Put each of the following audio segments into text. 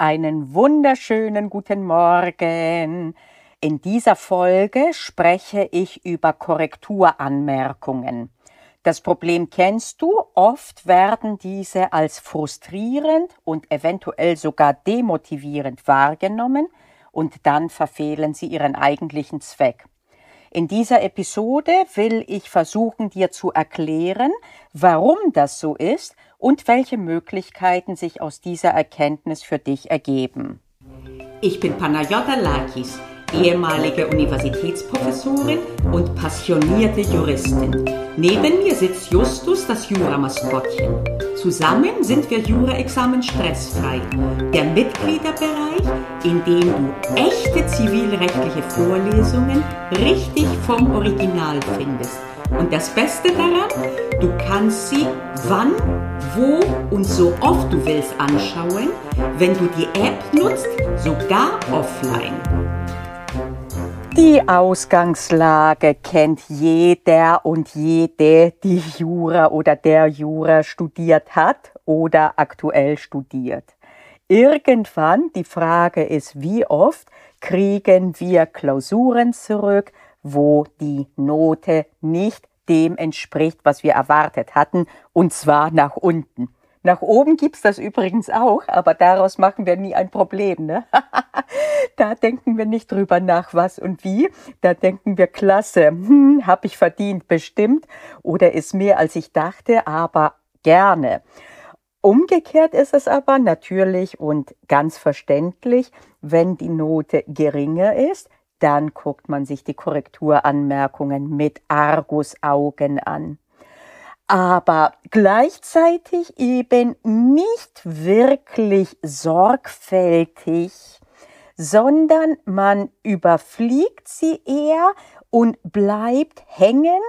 Einen wunderschönen guten Morgen. In dieser Folge spreche ich über Korrekturanmerkungen. Das Problem kennst du, oft werden diese als frustrierend und eventuell sogar demotivierend wahrgenommen und dann verfehlen sie ihren eigentlichen Zweck. In dieser Episode will ich versuchen, dir zu erklären, warum das so ist und welche Möglichkeiten sich aus dieser Erkenntnis für dich ergeben. Ich bin Panayota Lakis, ehemalige Universitätsprofessorin und passionierte Juristin. Neben mir sitzt Justus, das Juramaskottchen. Zusammen sind wir Jura-Examen stressfrei. Der Mitgliederbereich, in dem du echte zivilrechtliche Vorlesungen richtig vom Original findest. Und das Beste daran, du kannst sie wann, wo und so oft du willst anschauen, wenn du die App nutzt, sogar offline. Die Ausgangslage kennt jeder und jede, die Jura oder der Jura studiert hat oder aktuell studiert. Irgendwann, die Frage ist, wie oft kriegen wir Klausuren zurück, wo die Note nicht dem entspricht, was wir erwartet hatten, und zwar nach unten. Nach oben gibt's das übrigens auch, aber daraus machen wir nie ein Problem. Ne? da denken wir nicht drüber nach, was und wie. Da denken wir, klasse, hm, habe ich verdient, bestimmt. Oder ist mehr, als ich dachte, aber gerne. Umgekehrt ist es aber natürlich und ganz verständlich, wenn die Note geringer ist, dann guckt man sich die Korrekturanmerkungen mit Argusaugen an. Aber gleichzeitig eben nicht wirklich sorgfältig, sondern man überfliegt sie eher und bleibt hängen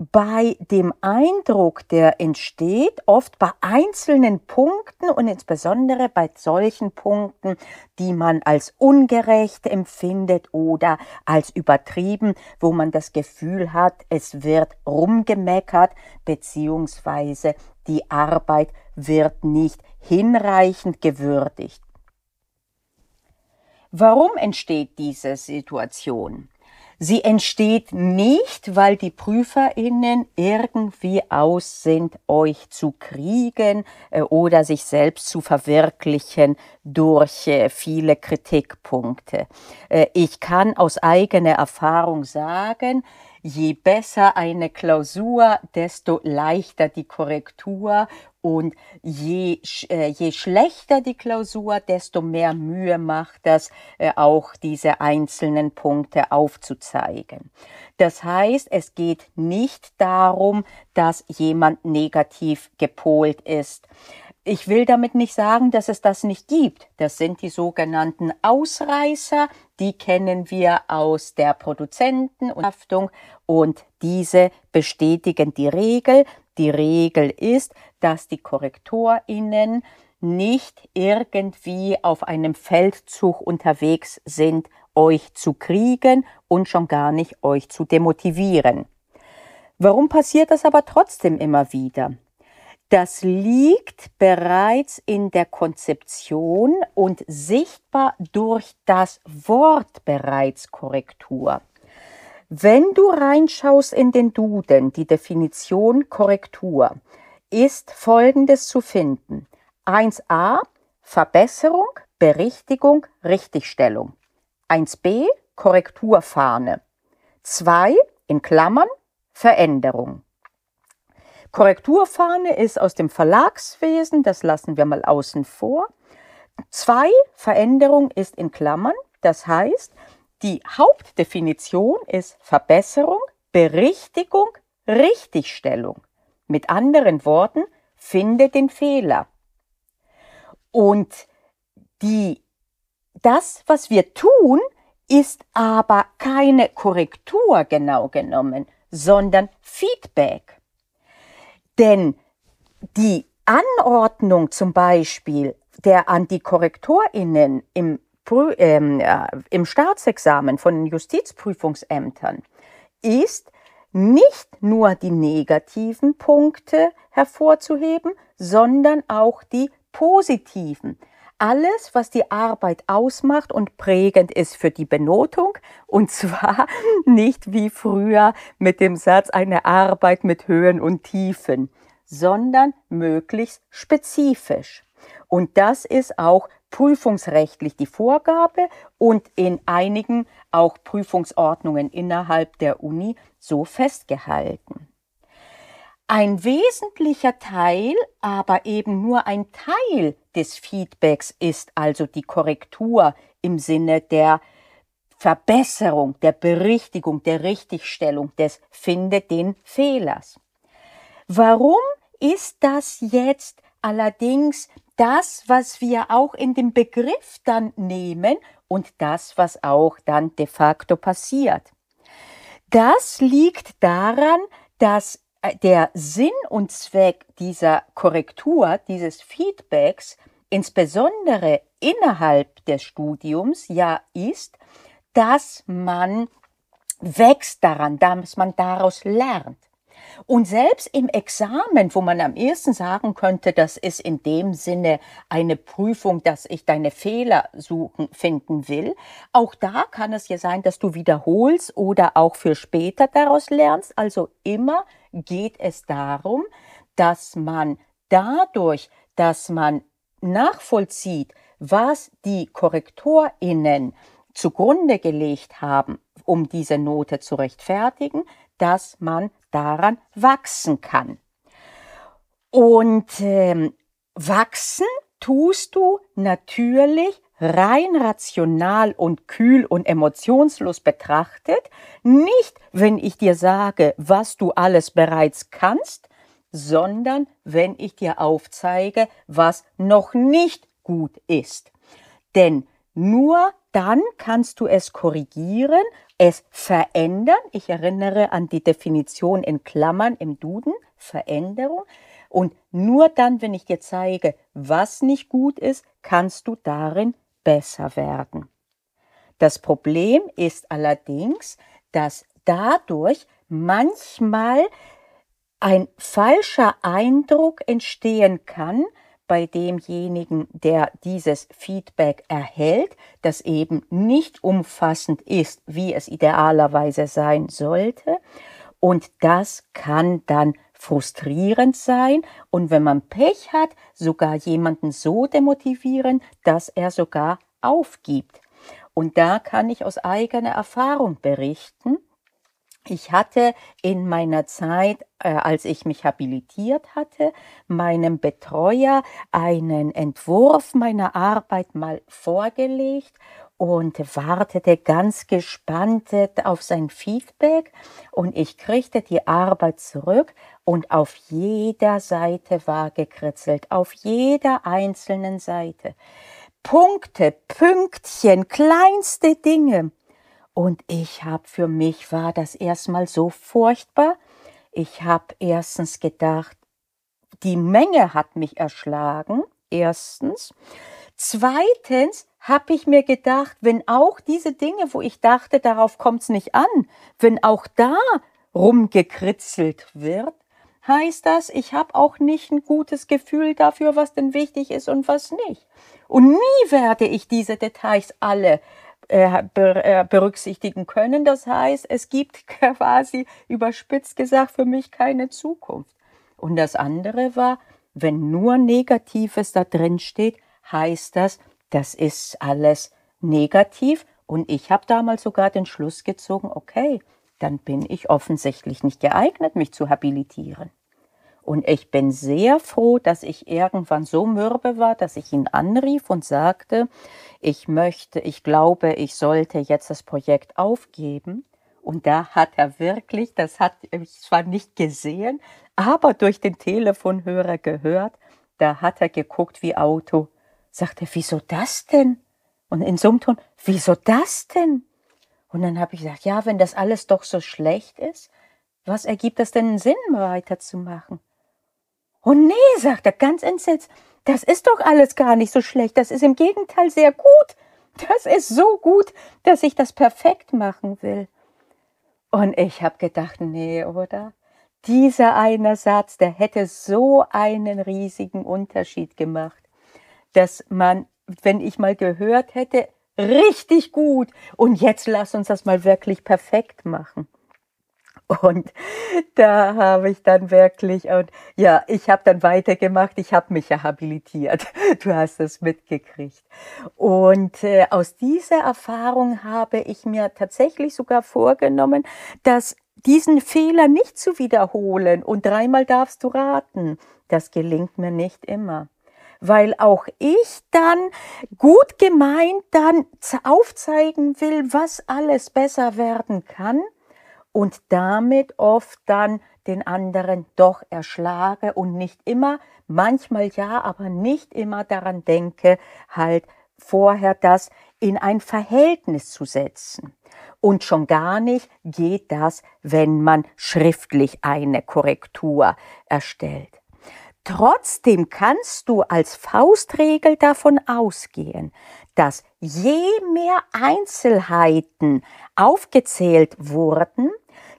bei dem Eindruck, der entsteht, oft bei einzelnen Punkten und insbesondere bei solchen Punkten, die man als ungerecht empfindet oder als übertrieben, wo man das Gefühl hat, es wird rumgemeckert, beziehungsweise die Arbeit wird nicht hinreichend gewürdigt. Warum entsteht diese Situation? Sie entsteht nicht, weil die PrüferInnen irgendwie aus sind, euch zu kriegen äh, oder sich selbst zu verwirklichen durch äh, viele Kritikpunkte. Äh, ich kann aus eigener Erfahrung sagen, je besser eine Klausur, desto leichter die Korrektur und je, äh, je schlechter die Klausur, desto mehr Mühe macht das, äh, auch diese einzelnen Punkte aufzuzeigen. Das heißt, es geht nicht darum, dass jemand negativ gepolt ist. Ich will damit nicht sagen, dass es das nicht gibt. Das sind die sogenannten Ausreißer, die kennen wir aus der Produzentenhaftung und diese bestätigen die Regel. Die Regel ist, dass die KorrektorInnen nicht irgendwie auf einem Feldzug unterwegs sind, euch zu kriegen und schon gar nicht euch zu demotivieren. Warum passiert das aber trotzdem immer wieder? Das liegt bereits in der Konzeption und sichtbar durch das Wort bereits Korrektur. Wenn du reinschaust in den Duden, die Definition Korrektur, ist Folgendes zu finden. 1a Verbesserung, Berichtigung, Richtigstellung. 1b Korrekturfahne. 2 in Klammern Veränderung. Korrekturfahne ist aus dem Verlagswesen, das lassen wir mal außen vor. 2 Veränderung ist in Klammern, das heißt, die Hauptdefinition ist Verbesserung, Berichtigung, Richtigstellung. Mit anderen Worten, finde den Fehler. Und die, das, was wir tun, ist aber keine Korrektur genau genommen, sondern Feedback. Denn die Anordnung zum Beispiel der Antikorrektorinnen im ähm, äh, im Staatsexamen von den Justizprüfungsämtern ist nicht nur die negativen Punkte hervorzuheben, sondern auch die positiven. alles, was die Arbeit ausmacht und prägend ist für die Benotung. Und zwar nicht wie früher mit dem Satz eine Arbeit mit Höhen und Tiefen, sondern möglichst spezifisch. Und das ist auch prüfungsrechtlich die Vorgabe und in einigen auch Prüfungsordnungen innerhalb der Uni so festgehalten. Ein wesentlicher Teil, aber eben nur ein Teil des Feedbacks ist also die Korrektur im Sinne der Verbesserung, der Berichtigung, der Richtigstellung des Finde den Fehlers. Warum ist das jetzt allerdings das, was wir auch in dem Begriff dann nehmen und das, was auch dann de facto passiert? Das liegt daran, dass äh, der Sinn und Zweck dieser Korrektur, dieses Feedbacks, insbesondere innerhalb des Studiums, ja ist, dass man wächst daran, dass man daraus lernt. Und selbst im Examen, wo man am ersten sagen könnte, das ist in dem Sinne eine Prüfung, dass ich deine Fehler suchen, finden will, auch da kann es ja sein, dass du wiederholst oder auch für später daraus lernst. Also immer geht es darum, dass man dadurch, dass man nachvollzieht, was die KorrektorInnen zugrunde gelegt haben, um diese Note zu rechtfertigen, dass man daran wachsen kann. Und ähm, wachsen tust du natürlich rein rational und kühl und emotionslos betrachtet, nicht wenn ich dir sage, was du alles bereits kannst, sondern wenn ich dir aufzeige, was noch nicht gut ist. Denn nur dann kannst du es korrigieren, es verändern. Ich erinnere an die Definition in Klammern im Duden, Veränderung. Und nur dann, wenn ich dir zeige, was nicht gut ist, kannst du darin besser werden. Das Problem ist allerdings, dass dadurch manchmal ein falscher Eindruck entstehen kann, bei demjenigen, der dieses Feedback erhält, das eben nicht umfassend ist, wie es idealerweise sein sollte. Und das kann dann frustrierend sein und wenn man Pech hat, sogar jemanden so demotivieren, dass er sogar aufgibt. Und da kann ich aus eigener Erfahrung berichten, ich hatte in meiner Zeit, äh, als ich mich habilitiert hatte, meinem Betreuer einen Entwurf meiner Arbeit mal vorgelegt und wartete ganz gespannt auf sein Feedback und ich kriegte die Arbeit zurück und auf jeder Seite war gekritzelt, auf jeder einzelnen Seite. Punkte, Pünktchen, kleinste Dinge. Und ich habe für mich war das erstmal so furchtbar. Ich habe erstens gedacht, die Menge hat mich erschlagen. Erstens. Zweitens habe ich mir gedacht, wenn auch diese Dinge, wo ich dachte, darauf kommt es nicht an, wenn auch da rumgekritzelt wird, heißt das, ich habe auch nicht ein gutes Gefühl dafür, was denn wichtig ist und was nicht. Und nie werde ich diese Details alle berücksichtigen können. Das heißt, es gibt quasi überspitzt gesagt für mich keine Zukunft. Und das andere war, wenn nur Negatives da drin steht, heißt das, das ist alles negativ. Und ich habe damals sogar den Schluss gezogen, okay, dann bin ich offensichtlich nicht geeignet, mich zu habilitieren. Und ich bin sehr froh, dass ich irgendwann so mürbe war, dass ich ihn anrief und sagte, ich möchte, ich glaube, ich sollte jetzt das Projekt aufgeben. Und da hat er wirklich, das hat ich zwar nicht gesehen, aber durch den Telefonhörer gehört, da hat er geguckt wie Auto, sagte, wieso das denn? Und in so einem Ton, wieso das denn? Und dann habe ich gesagt, ja, wenn das alles doch so schlecht ist, was ergibt das denn Sinn, weiterzumachen? Oh nee, sagt er ganz entsetzt, das ist doch alles gar nicht so schlecht, das ist im Gegenteil sehr gut. Das ist so gut, dass ich das perfekt machen will. Und ich habe gedacht, nee, oder? Dieser eine Satz, der hätte so einen riesigen Unterschied gemacht, dass man wenn ich mal gehört hätte, richtig gut. Und jetzt lass uns das mal wirklich perfekt machen. Und da habe ich dann wirklich, und ja, ich habe dann weitergemacht, ich habe mich ja habilitiert. Du hast es mitgekriegt. Und äh, aus dieser Erfahrung habe ich mir tatsächlich sogar vorgenommen, dass diesen Fehler nicht zu wiederholen und dreimal darfst du raten. Das gelingt mir nicht immer weil auch ich dann gut gemeint dann aufzeigen will, was alles besser werden kann und damit oft dann den anderen doch erschlage und nicht immer, manchmal ja, aber nicht immer daran denke, halt vorher das in ein Verhältnis zu setzen. Und schon gar nicht geht das, wenn man schriftlich eine Korrektur erstellt. Trotzdem kannst du als Faustregel davon ausgehen, dass je mehr Einzelheiten aufgezählt wurden,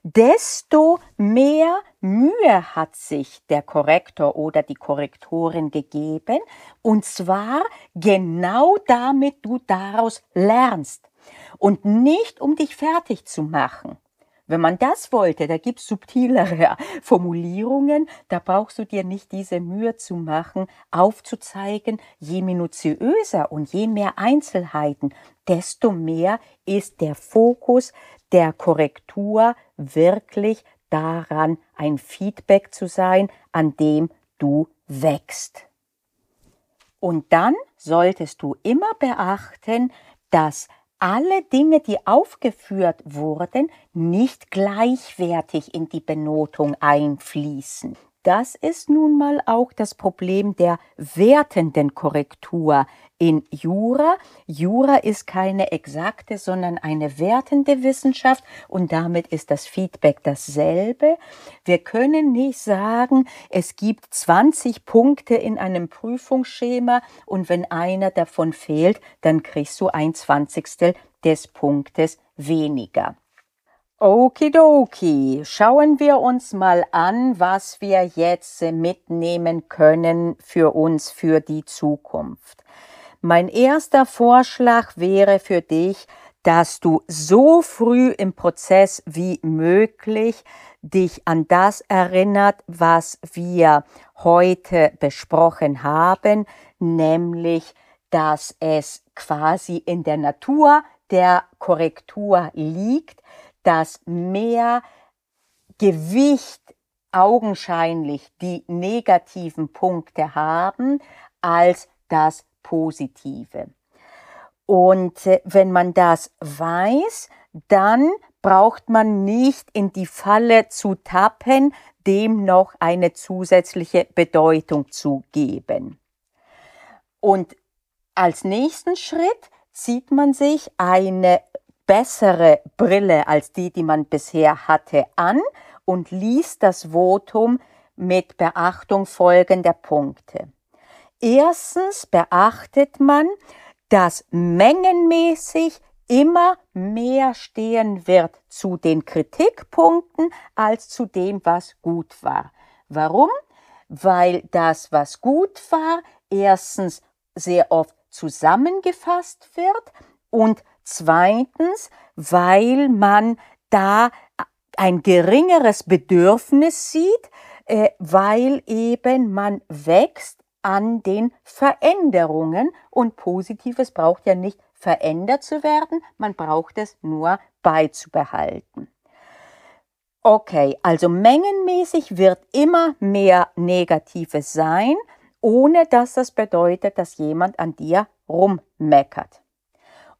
desto mehr Mühe hat sich der Korrektor oder die Korrektorin gegeben, und zwar genau damit du daraus lernst und nicht um dich fertig zu machen. Wenn man das wollte, da gibt's subtilere Formulierungen, da brauchst du dir nicht diese Mühe zu machen, aufzuzeigen, je minutiöser und je mehr Einzelheiten, desto mehr ist der Fokus der Korrektur wirklich daran, ein Feedback zu sein, an dem du wächst. Und dann solltest du immer beachten, dass alle Dinge, die aufgeführt wurden, nicht gleichwertig in die Benotung einfließen. Das ist nun mal auch das Problem der wertenden Korrektur in Jura. Jura ist keine exakte, sondern eine wertende Wissenschaft und damit ist das Feedback dasselbe. Wir können nicht sagen, es gibt 20 Punkte in einem Prüfungsschema und wenn einer davon fehlt, dann kriegst du ein Zwanzigstel des Punktes weniger. Okidoki, schauen wir uns mal an, was wir jetzt mitnehmen können für uns für die Zukunft. Mein erster Vorschlag wäre für dich, dass du so früh im Prozess wie möglich dich an das erinnert, was wir heute besprochen haben, nämlich, dass es quasi in der Natur der Korrektur liegt, dass mehr Gewicht augenscheinlich die negativen Punkte haben als das Positive. Und äh, wenn man das weiß, dann braucht man nicht in die Falle zu tappen, dem noch eine zusätzliche Bedeutung zu geben. Und als nächsten Schritt zieht man sich eine bessere Brille als die, die man bisher hatte, an und liest das Votum mit Beachtung folgender Punkte. Erstens beachtet man, dass mengenmäßig immer mehr stehen wird zu den Kritikpunkten als zu dem, was gut war. Warum? Weil das, was gut war, erstens sehr oft zusammengefasst wird und Zweitens, weil man da ein geringeres Bedürfnis sieht, äh, weil eben man wächst an den Veränderungen und Positives braucht ja nicht verändert zu werden, man braucht es nur beizubehalten. Okay, also mengenmäßig wird immer mehr Negatives sein, ohne dass das bedeutet, dass jemand an dir rummeckert.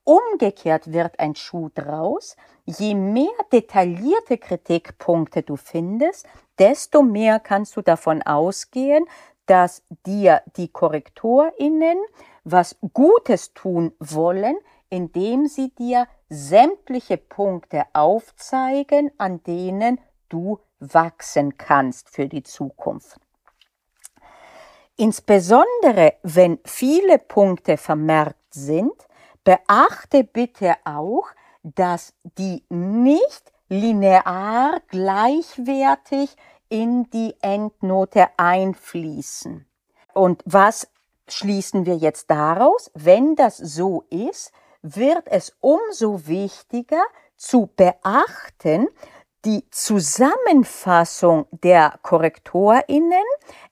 Umgekehrt wird ein Schuh draus. Je mehr detaillierte Kritikpunkte du findest, desto mehr kannst du davon ausgehen, dass dir die KorrektorInnen was Gutes tun wollen, indem sie dir sämtliche Punkte aufzeigen, an denen du wachsen kannst für die Zukunft. Insbesondere wenn viele Punkte vermerkt sind, Beachte bitte auch, dass die nicht linear gleichwertig in die Endnote einfließen. Und was schließen wir jetzt daraus, wenn das so ist, wird es umso wichtiger zu beachten, die Zusammenfassung der Korrektorinnen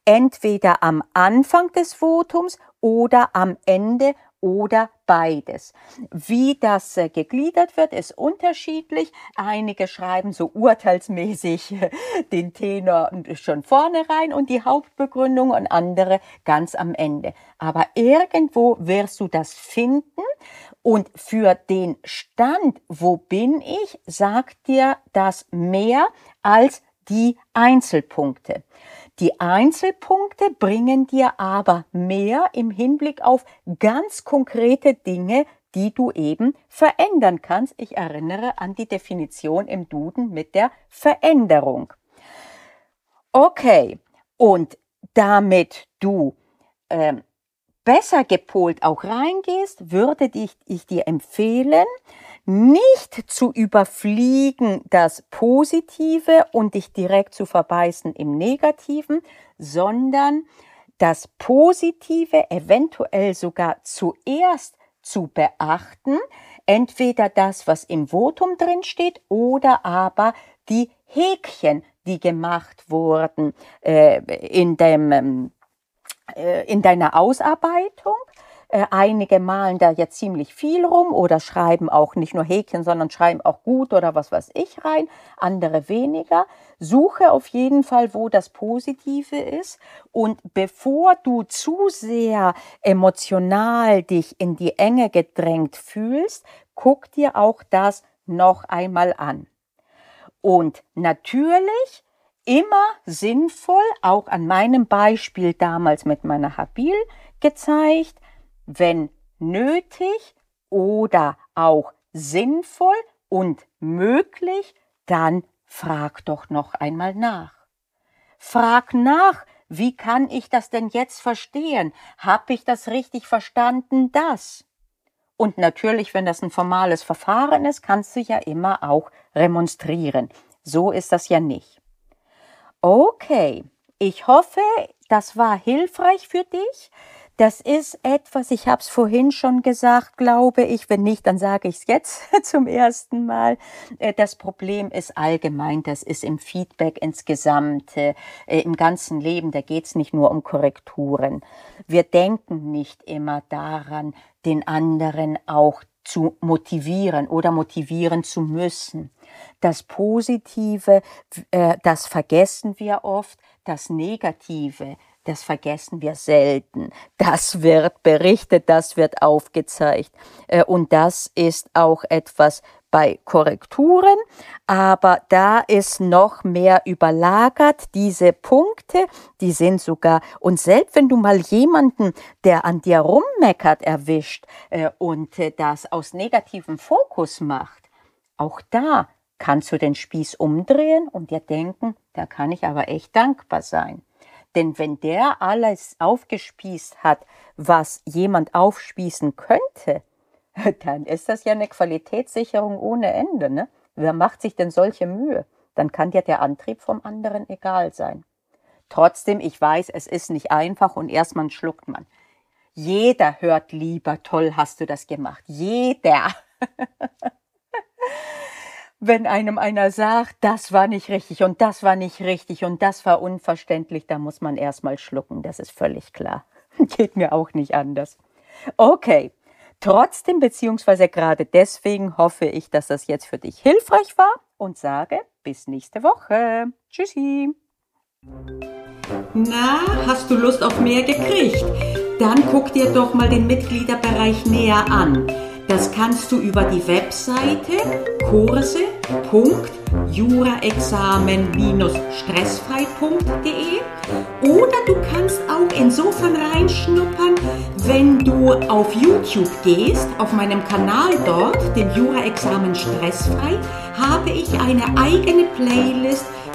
entweder am Anfang des Votums oder am Ende oder beides. Wie das äh, gegliedert wird, ist unterschiedlich. Einige schreiben so urteilsmäßig den Tenor schon vorne rein und die Hauptbegründung und andere ganz am Ende. Aber irgendwo wirst du das finden und für den Stand, wo bin ich, sagt dir das mehr als die Einzelpunkte. Die Einzelpunkte bringen dir aber mehr im Hinblick auf ganz konkrete Dinge, die du eben verändern kannst. Ich erinnere an die Definition im Duden mit der Veränderung. Okay, und damit du ähm, besser gepolt auch reingehst, würde ich, ich dir empfehlen, nicht zu überfliegen das Positive und dich direkt zu verbeißen im Negativen, sondern das Positive eventuell sogar zuerst zu beachten, entweder das, was im Votum drin steht, oder aber die Häkchen, die gemacht wurden äh, in, dem, äh, in deiner Ausarbeitung. Äh, einige malen da jetzt ziemlich viel rum oder schreiben auch nicht nur Häkchen, sondern schreiben auch gut oder was weiß ich rein, andere weniger. Suche auf jeden Fall, wo das Positive ist. Und bevor du zu sehr emotional dich in die Enge gedrängt fühlst, guck dir auch das noch einmal an. Und natürlich immer sinnvoll, auch an meinem Beispiel damals mit meiner Habil gezeigt, wenn nötig oder auch sinnvoll und möglich, dann frag doch noch einmal nach. Frag nach, wie kann ich das denn jetzt verstehen? Hab ich das richtig verstanden, das? Und natürlich, wenn das ein formales Verfahren ist, kannst du ja immer auch remonstrieren. So ist das ja nicht. Okay, ich hoffe, das war hilfreich für dich. Das ist etwas, ich habe es vorhin schon gesagt, glaube ich. Wenn nicht, dann sage ich es jetzt zum ersten Mal. Äh, das Problem ist allgemein, das ist im Feedback insgesamt, äh, im ganzen Leben, da geht es nicht nur um Korrekturen. Wir denken nicht immer daran, den anderen auch zu motivieren oder motivieren zu müssen. Das Positive, äh, das vergessen wir oft, das Negative, das vergessen wir selten. Das wird berichtet, das wird aufgezeigt. Äh, und das ist auch etwas bei Korrekturen, aber da ist noch mehr überlagert. Diese Punkte, die sind sogar, und selbst wenn du mal jemanden, der an dir rummeckert, erwischt äh, und äh, das aus negativem Fokus macht, auch da kannst du den Spieß umdrehen und dir denken, da kann ich aber echt dankbar sein. Denn wenn der alles aufgespießt hat, was jemand aufspießen könnte, dann ist das ja eine Qualitätssicherung ohne Ende. Ne? Wer macht sich denn solche Mühe? Dann kann dir der Antrieb vom anderen egal sein. Trotzdem, ich weiß, es ist nicht einfach und erstmal schluckt man. Jeder hört lieber, toll hast du das gemacht. Jeder. wenn einem einer sagt, das war nicht richtig und das war nicht richtig und das war unverständlich, da muss man erstmal schlucken, das ist völlig klar. Geht mir auch nicht anders. Okay, trotzdem beziehungsweise gerade deswegen hoffe ich, dass das jetzt für dich hilfreich war und sage bis nächste Woche. Tschüssi. Na, hast du Lust auf mehr gekriegt? Dann guck dir doch mal den Mitgliederbereich näher an. Das kannst du über die Webseite kurse.juraexamen-stressfrei.de oder du kannst auch insofern reinschnuppern, wenn du auf YouTube gehst, auf meinem Kanal dort, dem Jura-Examen Stressfrei, habe ich eine eigene Playlist,